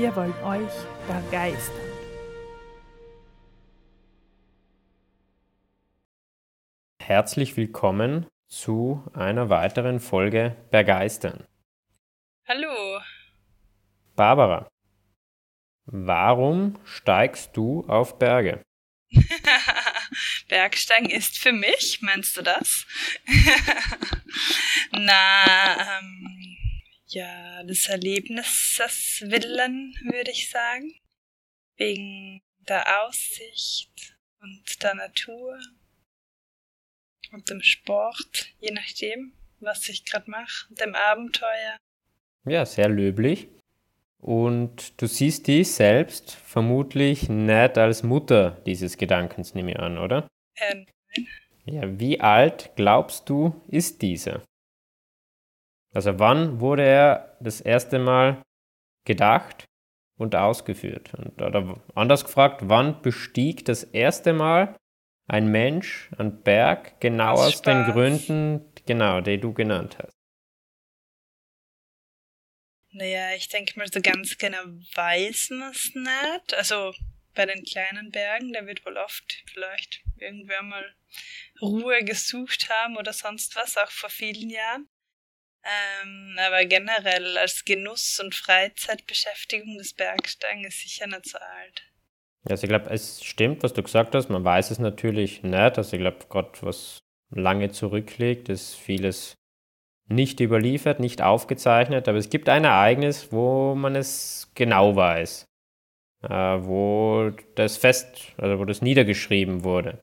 Wir wollen euch begeistern. Herzlich willkommen zu einer weiteren Folge Begeistern. Hallo. Barbara, warum steigst du auf Berge? Bergsteigen ist für mich, meinst du das? Na, ähm, ja, des Erlebnisses willen, würde ich sagen. Wegen der Aussicht und der Natur und dem Sport, je nachdem, was ich gerade mache, dem Abenteuer. Ja, sehr löblich. Und du siehst dich selbst vermutlich nicht als Mutter dieses Gedankens, nehme ich an, oder? Äh, nein. Ja, wie alt glaubst du, ist dieser? Also wann wurde er das erste Mal gedacht und ausgeführt? Und, oder anders gefragt, wann bestieg das erste Mal ein Mensch einen Berg genau aus, aus den Gründen, genau, die du genannt hast? Naja, ich denke mal, so ganz genau weiß man es nicht. Also bei den kleinen Bergen, da wird wohl oft vielleicht irgendwer mal Ruhe gesucht haben oder sonst was, auch vor vielen Jahren. Ähm, aber generell als Genuss und Freizeitbeschäftigung des Bergsteigen ist sicher nicht so alt. Also ich glaube, es stimmt, was du gesagt hast. Man weiß es natürlich nicht. Also ich glaube, gerade was lange zurückliegt, ist vieles nicht überliefert, nicht aufgezeichnet. Aber es gibt ein Ereignis, wo man es genau weiß. Äh, wo das fest, also wo das niedergeschrieben wurde.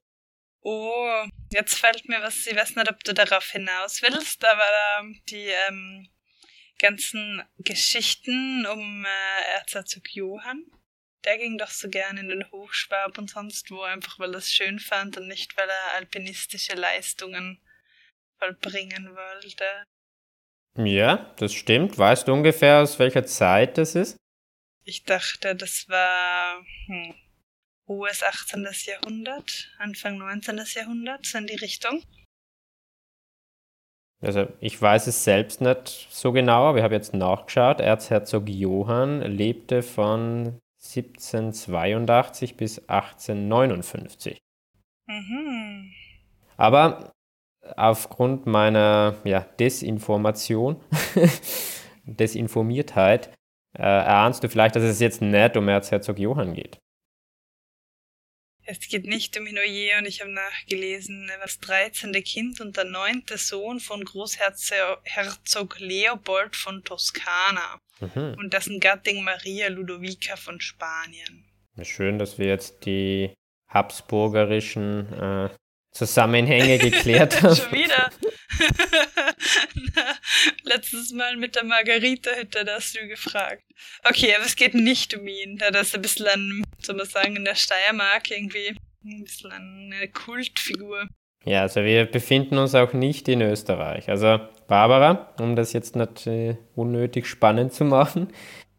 Oh, jetzt fällt mir was, ich weiß nicht, ob du darauf hinaus willst, aber ähm, die ähm, ganzen Geschichten um äh, Erzherzog Johann, der ging doch so gern in den Hochschwab und sonst wo, einfach weil er es schön fand und nicht, weil er alpinistische Leistungen vollbringen wollte. Ja, das stimmt. Weißt du ungefähr, aus welcher Zeit das ist? Ich dachte, das war hm, hohes 18. Jahrhundert, Anfang 19. Jahrhundert, so in die Richtung. Also ich weiß es selbst nicht so genau, aber ich habe jetzt nachgeschaut. Erzherzog Johann lebte von 1782 bis 1859. Mhm. Aber aufgrund meiner ja, Desinformation, Desinformiertheit, äh, erahnst du vielleicht, dass es jetzt nicht um Erzherzog Johann geht. Es geht nicht um Hinoje und ich habe nachgelesen, er war das 13. Kind und der neunte Sohn von Großherzog Leopold von Toskana mhm. und dessen Gattin Maria Ludovica von Spanien. Schön, dass wir jetzt die habsburgerischen äh, Zusammenhänge geklärt haben. Schon wieder. Letztes Mal mit der Margarita hätte das du gefragt. Okay, aber es geht nicht um ihn. Da ist ein bisschen an, soll man sagen, in der Steiermark irgendwie ein bisschen eine Kultfigur. Ja, also wir befinden uns auch nicht in Österreich. Also Barbara, um das jetzt nicht äh, unnötig spannend zu machen.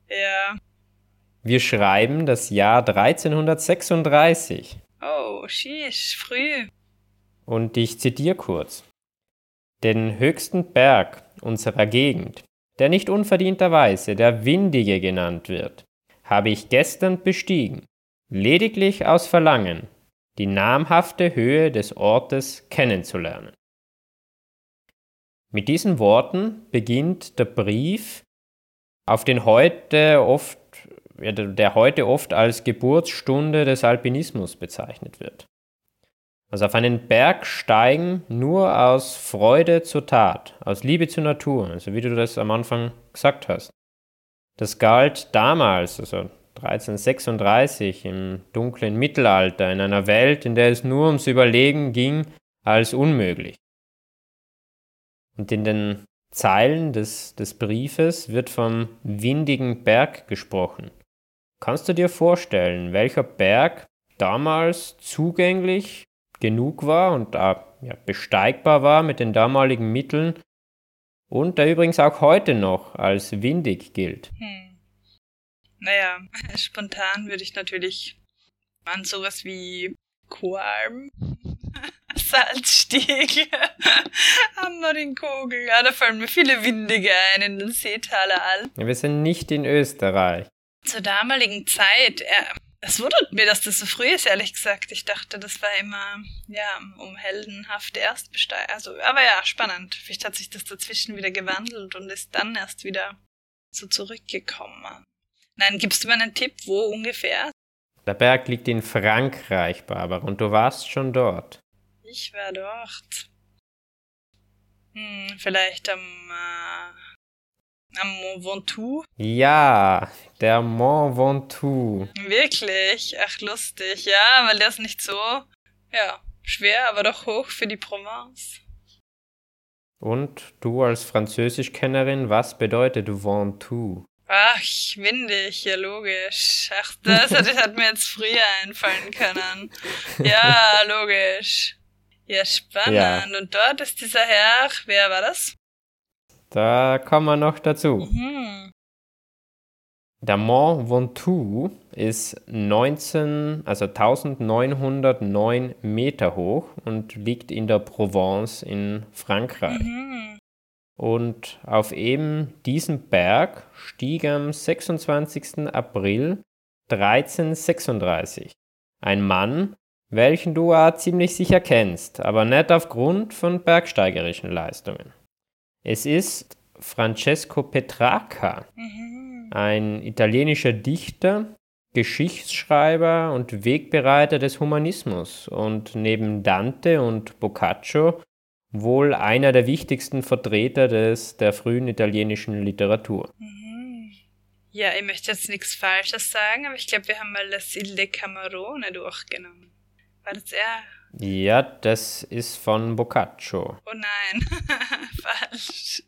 Ja. Wir schreiben das Jahr 1336. Oh, sheesh, früh. Und ich zitiere kurz. Den höchsten Berg unserer Gegend, der nicht unverdienterweise der Windige genannt wird, habe ich gestern bestiegen, lediglich aus Verlangen, die namhafte Höhe des Ortes kennenzulernen. Mit diesen Worten beginnt der Brief, auf den heute oft, der heute oft als Geburtsstunde des Alpinismus bezeichnet wird. Also auf einen Berg steigen nur aus Freude zur Tat, aus Liebe zur Natur, also wie du das am Anfang gesagt hast. Das galt damals, also 1336 im dunklen Mittelalter, in einer Welt, in der es nur ums Überlegen ging, als unmöglich. Und in den Zeilen des, des Briefes wird vom windigen Berg gesprochen. Kannst du dir vorstellen, welcher Berg damals zugänglich genug war und ja, besteigbar war mit den damaligen Mitteln und der übrigens auch heute noch als windig gilt? Hm. Naja, spontan würde ich natürlich an sowas wie Qualm Salzstiegel am Marinkogel. Ja, da fallen mir viele Windige ein in den Seetaler Alpen. Ja, wir sind nicht in Österreich. Zur damaligen Zeit, ja, es wundert mir, dass das so früh ist, ehrlich gesagt. Ich dachte, das war immer, ja, um heldenhafte Erstbesteiger. Also, aber ja, spannend. Vielleicht hat sich das dazwischen wieder gewandelt und ist dann erst wieder so zurückgekommen. Nein, gibst du mir einen Tipp, wo ungefähr? Der Berg liegt in Frankreich, Barbara, und du warst schon dort. Ich war dort. Hm, vielleicht am, äh, am Mont Ventoux? Ja, der Mont Ventoux. Wirklich? Ach, lustig. Ja, weil der ist nicht so, ja, schwer, aber doch hoch für die Provence. Und du als Französischkennerin, was bedeutet Ventoux? Ach, windig, ja logisch. Ach, das hat, das hat mir jetzt früher einfallen können. Ja, logisch. Ja, spannend. Ja. Und dort ist dieser Herr, wer war das? Da kommen wir noch dazu. Mhm. Der Mont Ventoux ist 19, also 1909 Meter hoch und liegt in der Provence in Frankreich. Mhm. Und auf eben diesem Berg stieg am 26. April 1336 ein Mann welchen du auch ziemlich sicher kennst, aber nicht aufgrund von bergsteigerischen Leistungen. Es ist Francesco Petrarca, ein italienischer Dichter, Geschichtsschreiber und Wegbereiter des Humanismus und neben Dante und Boccaccio wohl einer der wichtigsten Vertreter des, der frühen italienischen Literatur. Ja, ich möchte jetzt nichts Falsches sagen, aber ich glaube, wir haben mal das Il de Camerone durchgenommen. War das er? Ja, das ist von Boccaccio. Oh nein, falsch.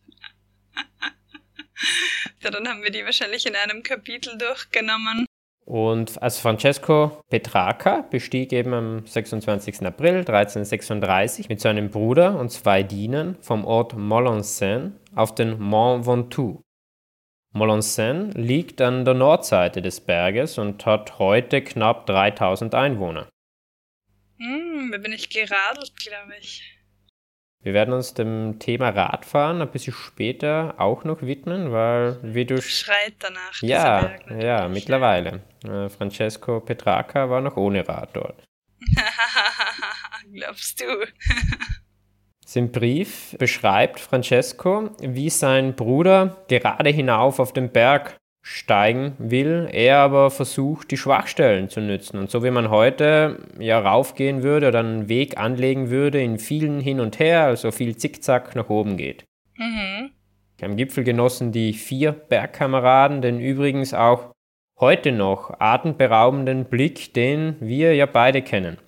ja, dann haben wir die wahrscheinlich in einem Kapitel durchgenommen. Und als Francesco Petrarca bestieg eben am 26. April 1336 mit seinem Bruder und zwei Dienern vom Ort Molensin auf den Mont Ventoux. Molensin liegt an der Nordseite des Berges und hat heute knapp 3000 Einwohner. Hm, da bin ich geradelt, glaube ich. Wir werden uns dem Thema Radfahren ein bisschen später auch noch widmen, weil wie du schreit danach. Ja, Berg, ja, mittlerweile. Äh, Francesco Petrarca war noch ohne Rad dort. Glaubst du? Sein Brief beschreibt Francesco, wie sein Bruder gerade hinauf auf den Berg steigen will, er aber versucht, die Schwachstellen zu nützen. Und so wie man heute ja raufgehen würde oder einen Weg anlegen würde, in vielen hin und her, also viel Zickzack nach oben geht. Mhm. Am Gipfel genossen die vier Bergkameraden den übrigens auch heute noch atemberaubenden Blick, den wir ja beide kennen.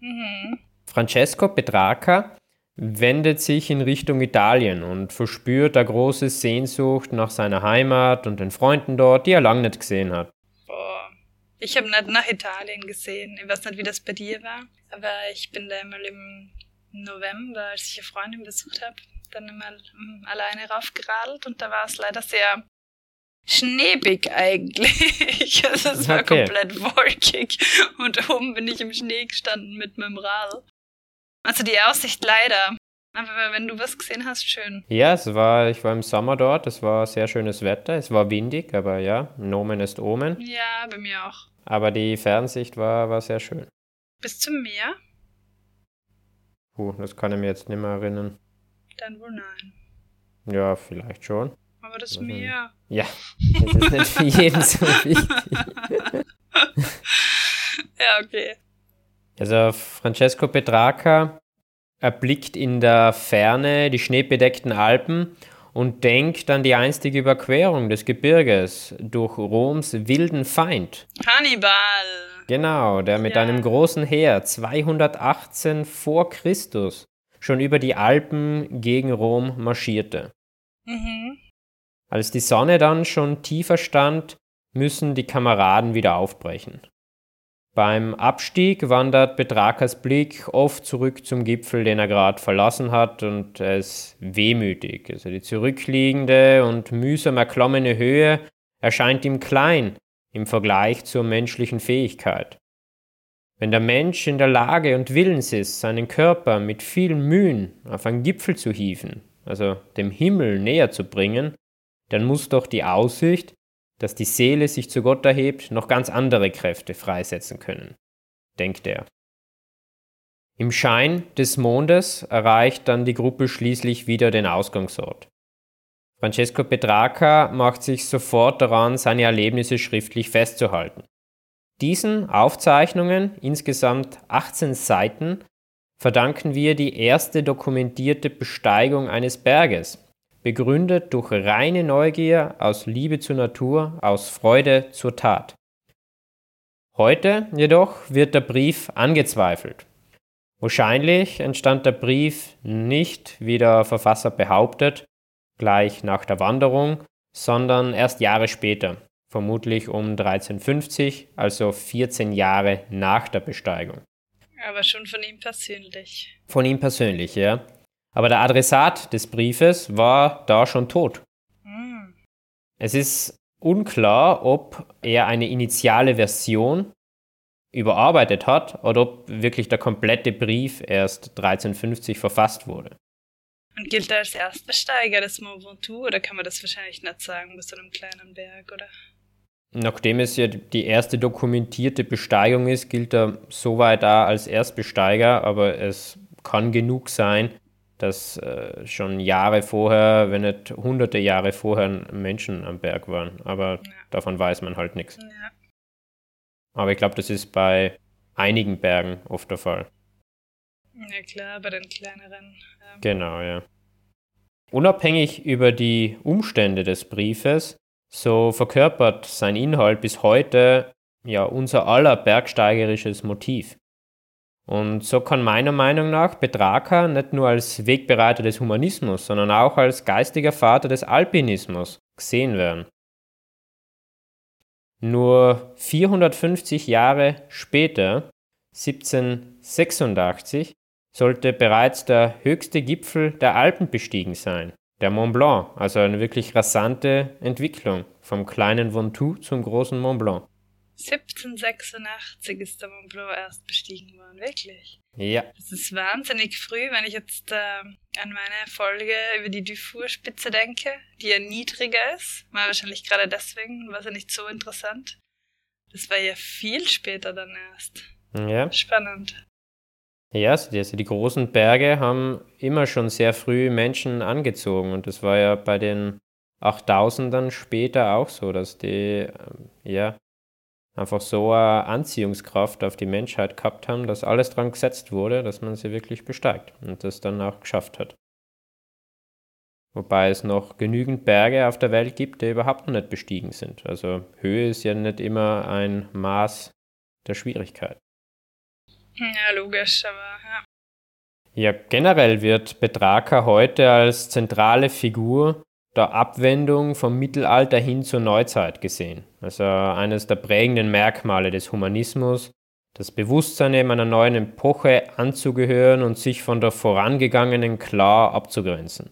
Mhm. Francesco Petrarca wendet sich in Richtung Italien und verspürt eine große Sehnsucht nach seiner Heimat und den Freunden dort, die er lange nicht gesehen hat. Boah. Ich habe nicht nach Italien gesehen. Ich weiß nicht, wie das bei dir war, aber ich bin da einmal im November, als ich eine Freundin besucht habe, dann einmal alleine raufgeradelt und da war es leider sehr schneebig eigentlich. Also es war okay. komplett wolkig und oben bin ich im Schnee gestanden mit meinem Radl. Also die Aussicht leider. Aber wenn du was gesehen hast, schön. Ja, es war, ich war im Sommer dort, es war sehr schönes Wetter, es war windig, aber ja, Nomen ist Omen. Ja, bei mir auch. Aber die Fernsicht war, war sehr schön. Bis zum Meer? Puh, das kann ich mir jetzt nicht mehr erinnern. Dann wohl nein. Ja, vielleicht schon. Aber das also, Meer. Ja, das ist nicht für jeden so wichtig. ja, okay. Also Francesco Petrarca erblickt in der Ferne die schneebedeckten Alpen und denkt an die einstige Überquerung des Gebirges durch Roms wilden Feind. Hannibal. Genau, der mit ja. einem großen Heer 218 vor Christus schon über die Alpen gegen Rom marschierte. Mhm. Als die Sonne dann schon tiefer stand, müssen die Kameraden wieder aufbrechen. Beim Abstieg wandert Betrakas Blick oft zurück zum Gipfel, den er gerade verlassen hat, und er ist wehmütig. Also die zurückliegende und mühsam erklommene Höhe erscheint ihm klein im Vergleich zur menschlichen Fähigkeit. Wenn der Mensch in der Lage und willens ist, seinen Körper mit vielen Mühen auf einen Gipfel zu hieven, also dem Himmel näher zu bringen, dann muss doch die Aussicht, dass die Seele sich zu Gott erhebt, noch ganz andere Kräfte freisetzen können, denkt er. Im Schein des Mondes erreicht dann die Gruppe schließlich wieder den Ausgangsort. Francesco Petrarca macht sich sofort daran, seine Erlebnisse schriftlich festzuhalten. Diesen Aufzeichnungen, insgesamt 18 Seiten, verdanken wir die erste dokumentierte Besteigung eines Berges, begründet durch reine Neugier, aus Liebe zur Natur, aus Freude zur Tat. Heute jedoch wird der Brief angezweifelt. Wahrscheinlich entstand der Brief nicht, wie der Verfasser behauptet, gleich nach der Wanderung, sondern erst Jahre später, vermutlich um 1350, also 14 Jahre nach der Besteigung. Aber schon von ihm persönlich. Von ihm persönlich, ja. Aber der Adressat des Briefes war da schon tot. Hm. Es ist unklar, ob er eine initiale Version überarbeitet hat oder ob wirklich der komplette Brief erst 1350 verfasst wurde. Und gilt er als Erstbesteiger des Mont Ventoux oder kann man das wahrscheinlich nicht sagen, bis zu einem kleinen Berg, oder? Nachdem es ja die erste dokumentierte Besteigung ist, gilt er soweit da als Erstbesteiger, aber es kann genug sein, dass äh, schon Jahre vorher, wenn nicht hunderte Jahre vorher Menschen am Berg waren. Aber ja. davon weiß man halt nichts. Ja. Aber ich glaube, das ist bei einigen Bergen oft der Fall. Ja klar, bei den kleineren. Ja. Genau, ja. Unabhängig über die Umstände des Briefes, so verkörpert sein Inhalt bis heute ja unser aller bergsteigerisches Motiv. Und so kann meiner Meinung nach Petrarca nicht nur als Wegbereiter des Humanismus, sondern auch als geistiger Vater des Alpinismus gesehen werden. Nur 450 Jahre später, 1786, sollte bereits der höchste Gipfel der Alpen bestiegen sein, der Mont Blanc, also eine wirklich rasante Entwicklung vom kleinen Ventoux zum großen Mont Blanc. 1786 ist der Mont Blanc erst bestiegen worden, wirklich. Ja. Das ist wahnsinnig früh, wenn ich jetzt äh, an meine Folge über die Dufour-Spitze denke, die ja niedriger ist. War wahrscheinlich gerade deswegen, war sie nicht so interessant. Das war ja viel später dann erst. Ja. Spannend. Ja, also die, also die großen Berge haben immer schon sehr früh Menschen angezogen und das war ja bei den 8000ern später auch so, dass die, ähm, ja, einfach so eine Anziehungskraft auf die Menschheit gehabt haben, dass alles dran gesetzt wurde, dass man sie wirklich besteigt und das dann auch geschafft hat. Wobei es noch genügend Berge auf der Welt gibt, die überhaupt noch nicht bestiegen sind. Also Höhe ist ja nicht immer ein Maß der Schwierigkeit. Ja, logisch, aber ja. Ja, generell wird Betraker heute als zentrale Figur der Abwendung vom Mittelalter hin zur Neuzeit gesehen. Also eines der prägenden Merkmale des Humanismus, das Bewusstsein eben einer neuen Epoche anzugehören und sich von der vorangegangenen klar abzugrenzen.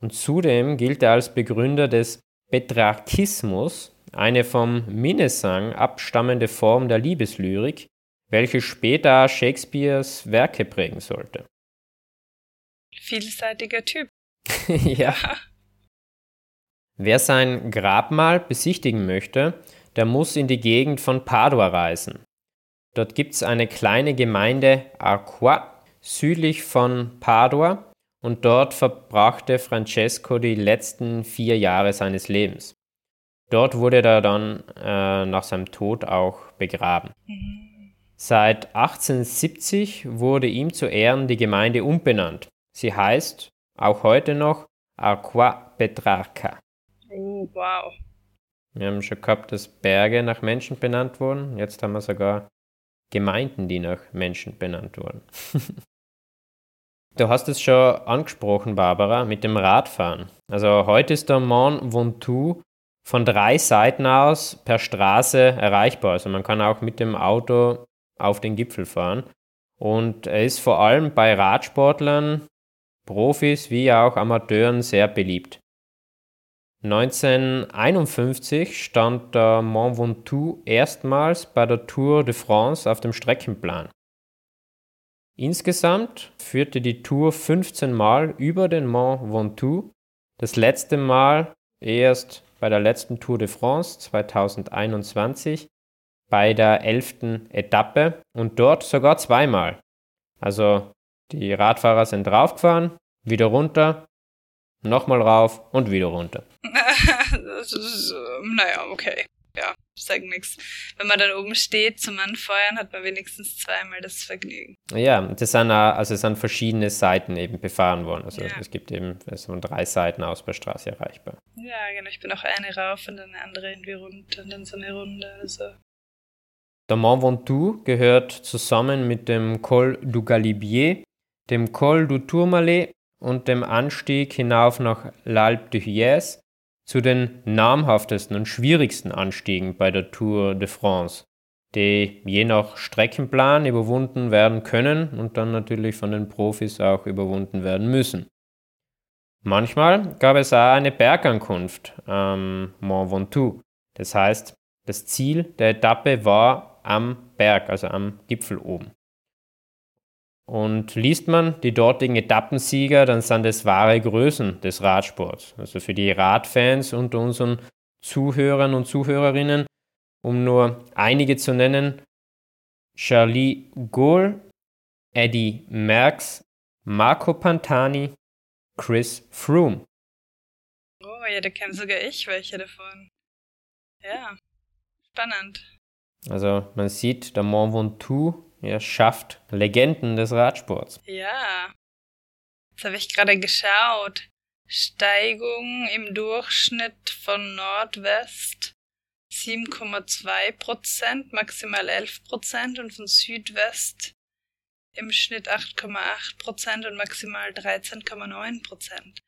Und zudem gilt er als Begründer des Petrarchismus, eine vom Minnesang abstammende Form der Liebeslyrik, welche später Shakespeares Werke prägen sollte. Vielseitiger Typ. ja. Wer sein Grabmal besichtigen möchte, der muss in die Gegend von Padua reisen. Dort gibt es eine kleine Gemeinde Arqua südlich von Padua und dort verbrachte Francesco die letzten vier Jahre seines Lebens. Dort wurde er dann äh, nach seinem Tod auch begraben. Seit 1870 wurde ihm zu Ehren die Gemeinde umbenannt. Sie heißt auch heute noch Arqua Petrarca. Oh, wow. Wir haben schon gehabt, dass Berge nach Menschen benannt wurden. Jetzt haben wir sogar Gemeinden, die nach Menschen benannt wurden. du hast es schon angesprochen, Barbara, mit dem Radfahren. Also heute ist der Mont Ventoux von drei Seiten aus per Straße erreichbar. Also man kann auch mit dem Auto auf den Gipfel fahren. Und er ist vor allem bei Radsportlern, Profis wie auch Amateuren sehr beliebt. 1951 stand der Mont Ventoux erstmals bei der Tour de France auf dem Streckenplan. Insgesamt führte die Tour 15 Mal über den Mont Ventoux, das letzte Mal erst bei der letzten Tour de France 2021 bei der 11. Etappe und dort sogar zweimal. Also die Radfahrer sind draufgefahren, wieder runter, nochmal rauf und wieder runter. das ist, naja, okay ja, ich sage nichts. Wenn man dann oben steht zum Anfeuern, hat man wenigstens zweimal das Vergnügen. Ja, das sind, also es sind verschiedene Seiten eben befahren worden. Also ja. es gibt eben so drei Seiten aus per Straße erreichbar. Ja, genau. Ich bin auch eine rauf und dann eine andere irgendwie runter und dann so eine Runde. Also. Der Mont Ventoux gehört zusammen mit dem Col du Galibier, dem Col du Tourmalet und dem Anstieg hinauf nach l'Alpe de Huez zu den namhaftesten und schwierigsten Anstiegen bei der Tour de France, die je nach Streckenplan überwunden werden können und dann natürlich von den Profis auch überwunden werden müssen. Manchmal gab es auch eine Bergankunft am Mont Ventoux. Das heißt, das Ziel der Etappe war am Berg, also am Gipfel oben. Und liest man die dortigen Etappensieger, dann sind es wahre Größen des Radsports. Also für die Radfans unter unseren Zuhörern und Zuhörerinnen, um nur einige zu nennen, Charlie Gaulle, Eddie Merckx, Marco Pantani, Chris Froome. Oh ja, da kenne sogar ich welche davon. Ja, spannend. Also man sieht, der Mont Ventoux ja, schafft Legenden des Radsports. Ja. Jetzt habe ich gerade geschaut. Steigung im Durchschnitt von Nordwest 7,2 Prozent, maximal 11 Prozent und von Südwest im Schnitt 8,8 Prozent und maximal 13,9 Prozent.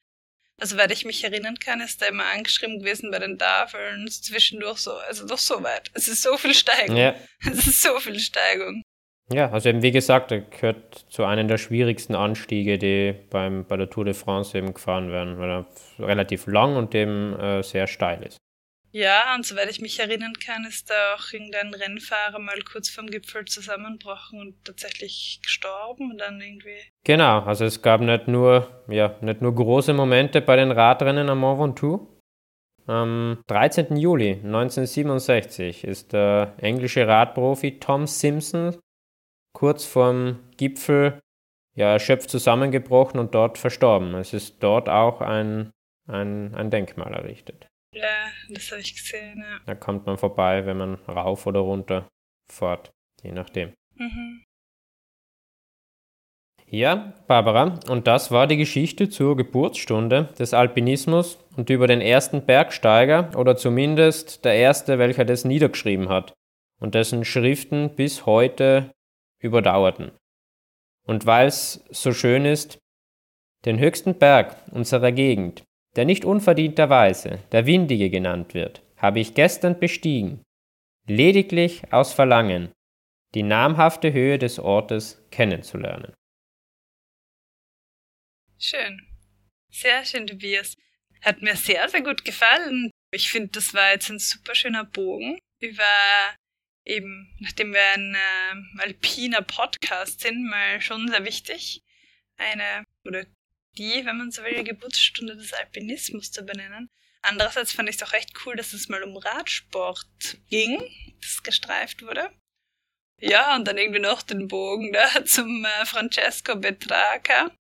Also, weil ich mich erinnern kann, ist da immer angeschrieben gewesen bei den Tafeln zwischendurch so, also doch so weit. Es ist so viel Steigung. Ja. Es ist so viel Steigung. Ja, also eben wie gesagt, er gehört zu einem der schwierigsten Anstiege, die beim, bei der Tour de France eben gefahren werden, weil er relativ lang und eben äh, sehr steil ist. Ja, und soweit ich mich erinnern kann, ist da auch irgendein Rennfahrer mal kurz vorm Gipfel zusammenbrochen und tatsächlich gestorben und dann irgendwie. Genau, also es gab nicht nur, ja, nicht nur große Momente bei den Radrennen am Mont Ventoux. Am 13. Juli 1967 ist der englische Radprofi Tom Simpson kurz vorm Gipfel ja, erschöpft zusammengebrochen und dort verstorben. Es ist dort auch ein, ein, ein Denkmal errichtet. Ja, das habe ich gesehen, ja. Da kommt man vorbei, wenn man rauf oder runter fährt, je nachdem. Mhm. Ja, Barbara, und das war die Geschichte zur Geburtsstunde des Alpinismus und über den ersten Bergsteiger oder zumindest der erste, welcher das niedergeschrieben hat und dessen Schriften bis heute überdauerten. Und weil es so schön ist, den höchsten Berg unserer Gegend, der nicht unverdienterweise der Windige genannt wird, habe ich gestern bestiegen, lediglich aus Verlangen, die namhafte Höhe des Ortes kennenzulernen. Schön. Sehr schön, Tobias. Hat mir sehr, sehr gut gefallen. Ich finde, das war jetzt ein super schöner Bogen über eben, nachdem wir ein äh, alpiner Podcast sind, mal schon sehr wichtig, eine oder die, wenn man so will, Geburtsstunde des Alpinismus zu benennen. Andererseits fand ich es auch recht cool, dass es mal um Radsport ging, das gestreift wurde. Ja, und dann irgendwie noch den Bogen da zum äh, Francesco Betraca.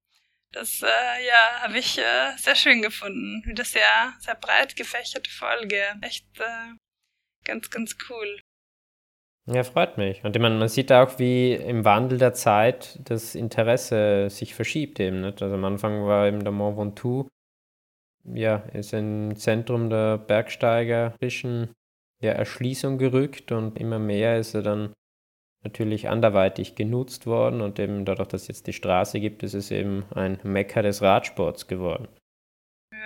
Das, äh, ja, habe ich äh, sehr schön gefunden. Wieder sehr, sehr breit gefächerte Folge. Echt äh, ganz, ganz cool. Ja, freut mich. Und meine, man sieht auch, wie im Wandel der Zeit das Interesse sich verschiebt eben. Nicht? Also am Anfang war eben der Mont Ventoux, ja, ist im Zentrum der Bergsteigerischen ja, Erschließung gerückt und immer mehr ist er dann natürlich anderweitig genutzt worden und eben dadurch, dass es jetzt die Straße gibt, ist es eben ein Mecker des Radsports geworden.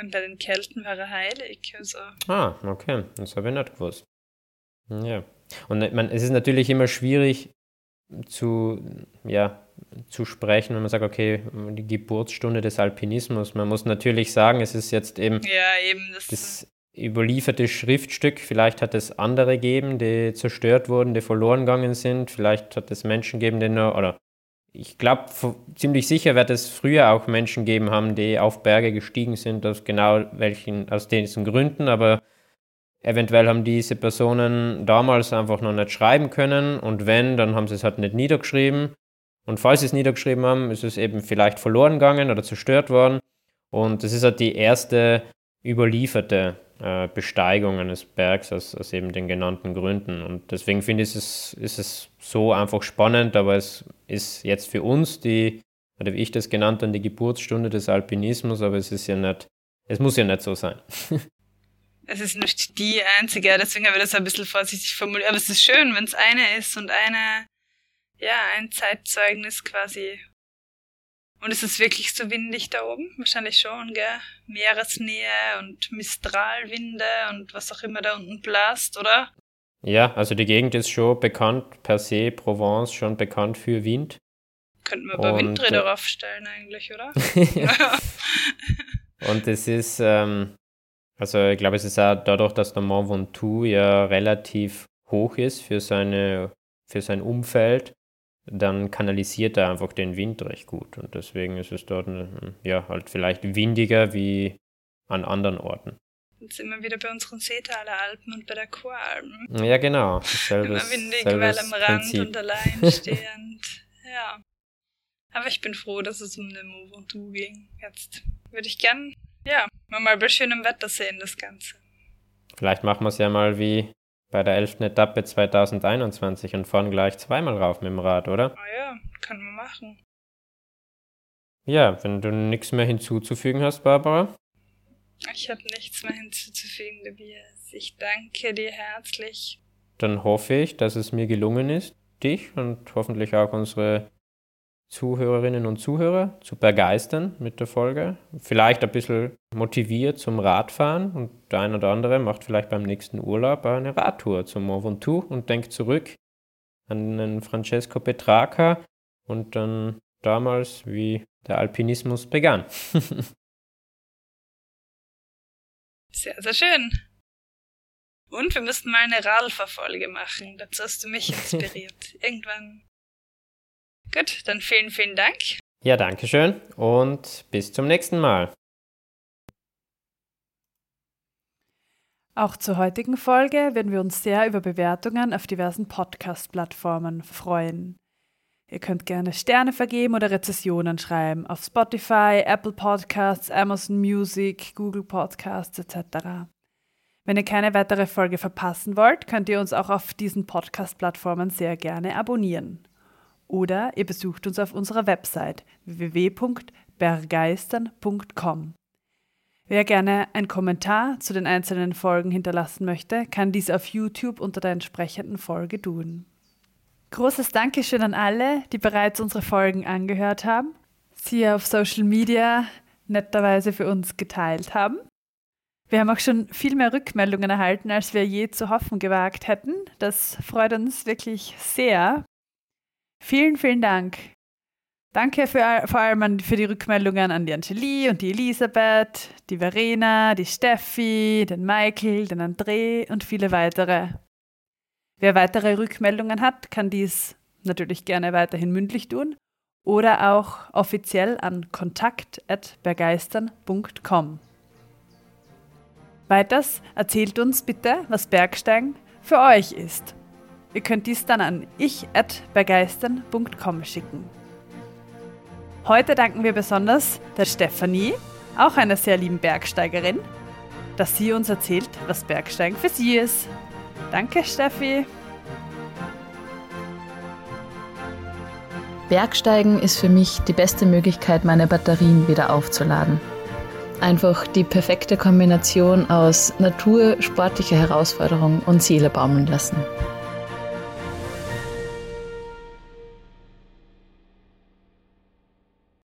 Und bei den Kelten war er heilig. Also. Ah, okay, das habe ich nicht gewusst. Ja. Und man, es ist natürlich immer schwierig zu, ja, zu sprechen, wenn man sagt, okay, die Geburtsstunde des Alpinismus. Man muss natürlich sagen, es ist jetzt eben, ja, eben das, das überlieferte Schriftstück. Vielleicht hat es andere gegeben, die zerstört wurden, die verloren gegangen sind. Vielleicht hat es Menschen gegeben, die nur, oder ich glaube, ziemlich sicher wird es früher auch Menschen geben haben, die auf Berge gestiegen sind, aus genau welchen, aus diesen Gründen, aber eventuell haben diese Personen damals einfach noch nicht schreiben können und wenn, dann haben sie es halt nicht niedergeschrieben. Und falls sie es niedergeschrieben haben, ist es eben vielleicht verloren gegangen oder zerstört worden. Und das ist halt die erste überlieferte äh, Besteigung eines Bergs aus, aus eben den genannten Gründen. Und deswegen finde ich es, ist es so einfach spannend, aber es ist jetzt für uns die, oder wie ich das genannt habe, die Geburtsstunde des Alpinismus, aber es ist ja nicht, es muss ja nicht so sein. es ist nicht die einzige, deswegen habe ich das ein bisschen vorsichtig formuliert. Aber es ist schön, wenn es eine ist und eine, ja, ein Zeitzeugnis quasi und ist es wirklich so windig da oben? Wahrscheinlich schon, gell? Meeresnähe und Mistralwinde und was auch immer da unten blast, oder? Ja, also die Gegend ist schon bekannt, per se, Provence schon bekannt für Wind. Könnten wir aber Windräder äh, aufstellen eigentlich, oder? und es ist, ähm, also ich glaube, es ist auch dadurch, dass der Mont Ventoux ja relativ hoch ist für, seine, für sein Umfeld, dann kanalisiert er einfach den Wind recht gut. Und deswegen ist es dort ja halt vielleicht windiger wie an anderen Orten. Jetzt sind wir wieder bei unseren Seetaler Alpen und bei der Choralpen. Ja, genau. Selbes, Immer windig, weil am Rand Prinzip. und allein stehend. ja. Aber ich bin froh, dass es um den und Du ging. Jetzt würde ich gern, ja, mal bei schönem Wetter sehen, das Ganze. Vielleicht machen wir es ja mal wie bei der 11. Etappe 2021 und fahren gleich zweimal rauf mit dem Rad, oder? Ah ja, können wir machen. Ja, wenn du nichts mehr hinzuzufügen hast, Barbara. Ich habe nichts mehr hinzuzufügen, Tobias. Ich danke dir herzlich. Dann hoffe ich, dass es mir gelungen ist, dich und hoffentlich auch unsere Zuhörerinnen und Zuhörer zu begeistern mit der Folge. Vielleicht ein bisschen motiviert zum Radfahren und der ein oder andere macht vielleicht beim nächsten Urlaub eine Radtour zum Mont Ventoux und denkt zurück an den Francesco Petrarca und dann damals, wie der Alpinismus begann. sehr, sehr schön. Und wir müssten mal eine Radlverfolge machen. Dazu hast du mich inspiriert. Irgendwann Gut, dann vielen, vielen Dank. Ja, danke schön und bis zum nächsten Mal. Auch zur heutigen Folge werden wir uns sehr über Bewertungen auf diversen Podcast-Plattformen freuen. Ihr könnt gerne Sterne vergeben oder Rezessionen schreiben auf Spotify, Apple Podcasts, Amazon Music, Google Podcasts etc. Wenn ihr keine weitere Folge verpassen wollt, könnt ihr uns auch auf diesen Podcast-Plattformen sehr gerne abonnieren oder ihr besucht uns auf unserer Website www.bergeistern.com. Wer gerne einen Kommentar zu den einzelnen Folgen hinterlassen möchte, kann dies auf YouTube unter der entsprechenden Folge tun. Großes Dankeschön an alle, die bereits unsere Folgen angehört haben, sie auf Social Media netterweise für uns geteilt haben. Wir haben auch schon viel mehr Rückmeldungen erhalten, als wir je zu hoffen gewagt hätten. Das freut uns wirklich sehr. Vielen, vielen Dank. Danke für, vor allem für die Rückmeldungen an die Angelie und die Elisabeth, die Verena, die Steffi, den Michael, den André und viele weitere. Wer weitere Rückmeldungen hat, kann dies natürlich gerne weiterhin mündlich tun oder auch offiziell an kontakt.bergeistern.com. Weiters erzählt uns bitte, was Bergsteigen für euch ist. Ihr könnt dies dann an ich.begeistern.com schicken. Heute danken wir besonders der Stefanie, auch einer sehr lieben Bergsteigerin, dass sie uns erzählt, was Bergsteigen für sie ist. Danke, Steffi. Bergsteigen ist für mich die beste Möglichkeit, meine Batterien wieder aufzuladen. Einfach die perfekte Kombination aus Natur, sportlicher Herausforderung und Seele baumeln lassen.